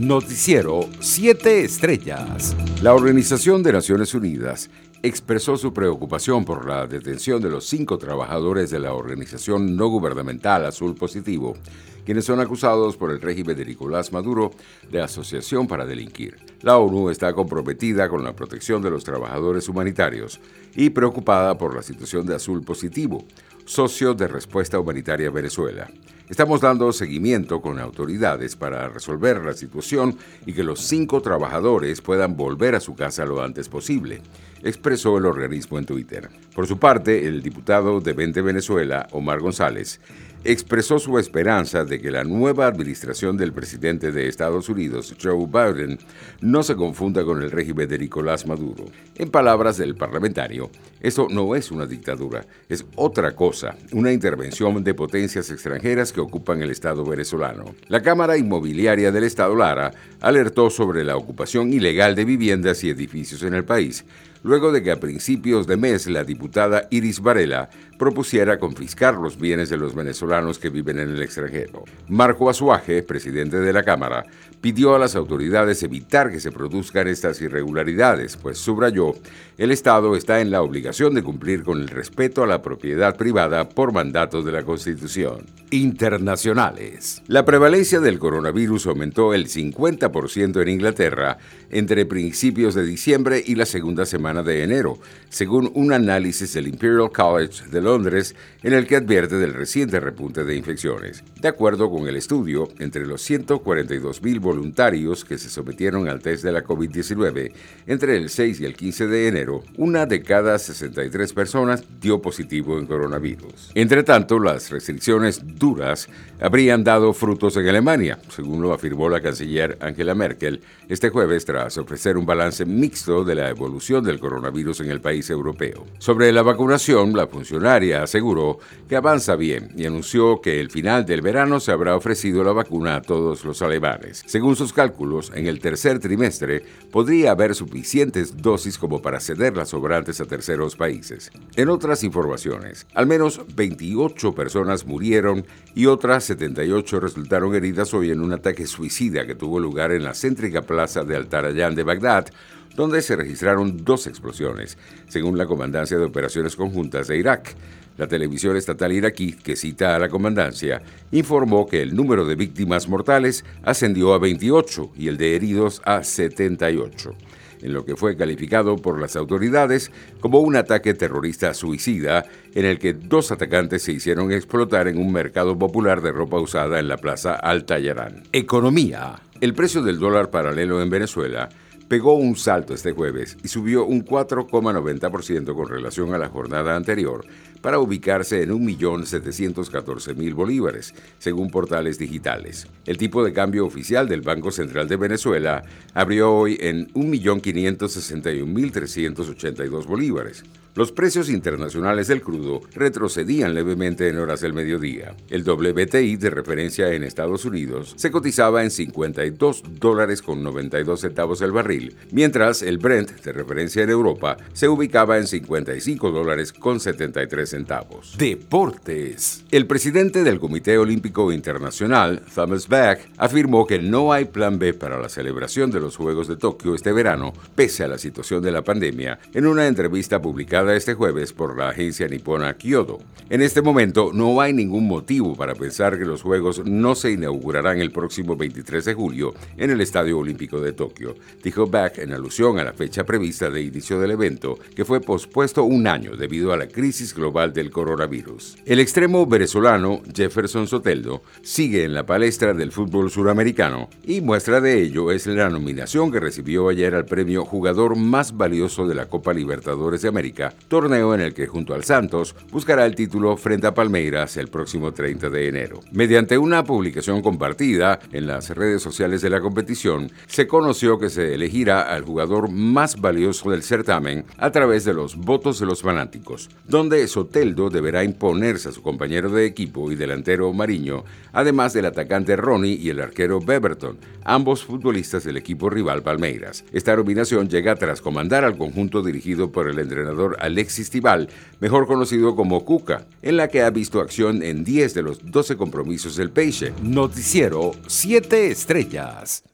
Noticiero 7 Estrellas. La Organización de Naciones Unidas expresó su preocupación por la detención de los cinco trabajadores de la organización no gubernamental Azul Positivo, quienes son acusados por el régimen de Nicolás Maduro de asociación para delinquir. La ONU está comprometida con la protección de los trabajadores humanitarios y preocupada por la situación de Azul Positivo, socio de Respuesta Humanitaria Venezuela. Estamos dando seguimiento con autoridades para resolver la situación y que los cinco trabajadores puedan volver a su casa lo antes posible, expresó el organismo en Twitter. Por su parte, el diputado de 20 Venezuela, Omar González, expresó su esperanza de que la nueva administración del presidente de Estados Unidos, Joe Biden, no se confunda con el régimen de Nicolás Maduro. En palabras del parlamentario, esto no es una dictadura, es otra cosa, una intervención de potencias extranjeras que ocupan el Estado venezolano. La Cámara Inmobiliaria del Estado Lara alertó sobre la ocupación ilegal de viviendas y edificios en el país, luego de que a principios de mes la diputada Iris Varela propusiera confiscar los bienes de los venezolanos que viven en el extranjero. Marco Azuaje, presidente de la Cámara, pidió a las autoridades evitar que se produzcan estas irregularidades, pues subrayó, el Estado está en la obligación de cumplir con el respeto a la propiedad privada por mandato de la Constitución. Internacionales. La prevalencia del coronavirus aumentó el 50% en Inglaterra entre principios de diciembre y la segunda semana de enero, según un análisis del Imperial College de Londres en el que advierte del reciente repunte de infecciones. De acuerdo con el estudio, entre los 142.000 voluntarios que se sometieron al test de la COVID-19 entre el 6 y el 15 de enero, una de cada 63 personas dio positivo en coronavirus. Entre tanto, las restricciones habrían dado frutos en Alemania, según lo afirmó la canciller Angela Merkel este jueves tras ofrecer un balance mixto de la evolución del coronavirus en el país europeo. Sobre la vacunación, la funcionaria aseguró que avanza bien y anunció que el final del verano se habrá ofrecido la vacuna a todos los alemanes. Según sus cálculos, en el tercer trimestre podría haber suficientes dosis como para ceder las sobrantes a terceros países. En otras informaciones, al menos 28 personas murieron y otras 78 resultaron heridas hoy en un ataque suicida que tuvo lugar en la céntrica plaza de Altarayán de Bagdad, donde se registraron dos explosiones, según la Comandancia de Operaciones Conjuntas de Irak. La televisión estatal iraquí, que cita a la comandancia, informó que el número de víctimas mortales ascendió a 28 y el de heridos a 78 en lo que fue calificado por las autoridades como un ataque terrorista suicida en el que dos atacantes se hicieron explotar en un mercado popular de ropa usada en la plaza Altayarán. Economía. El precio del dólar paralelo en Venezuela pegó un salto este jueves y subió un 4,90% con relación a la jornada anterior para ubicarse en 1.714.000 bolívares, según portales digitales. El tipo de cambio oficial del Banco Central de Venezuela abrió hoy en 1.561.382 bolívares. Los precios internacionales del crudo retrocedían levemente en horas del mediodía. El WTI de referencia en Estados Unidos se cotizaba en 52 dólares con 92 centavos el barril, mientras el Brent de referencia en Europa se ubicaba en 55 dólares con 73 Deportes. El presidente del Comité Olímpico Internacional, Thomas Bach, afirmó que no hay plan B para la celebración de los Juegos de Tokio este verano, pese a la situación de la pandemia, en una entrevista publicada este jueves por la agencia nipona Kyoto. En este momento no hay ningún motivo para pensar que los Juegos no se inaugurarán el próximo 23 de julio en el Estadio Olímpico de Tokio, dijo Bach en alusión a la fecha prevista de inicio del evento, que fue pospuesto un año debido a la crisis global del coronavirus. El extremo venezolano Jefferson Soteldo sigue en la palestra del fútbol suramericano y muestra de ello es la nominación que recibió ayer al premio Jugador Más Valioso de la Copa Libertadores de América torneo en el que junto al Santos buscará el título frente a Palmeiras el próximo 30 de enero. Mediante una publicación compartida en las redes sociales de la competición, se conoció que se elegirá al jugador más valioso del certamen a través de los votos de los fanáticos, donde Soteldo deberá imponerse a su compañero de equipo y delantero Mariño, además del atacante Ronnie y el arquero Beverton, ambos futbolistas del equipo rival Palmeiras. Esta nominación llega tras comandar al conjunto dirigido por el entrenador Alexis Tibal, mejor conocido como Cuca, en la que ha visto acción en 10 de los 12 compromisos del Peixe. Noticiero 7 Estrellas.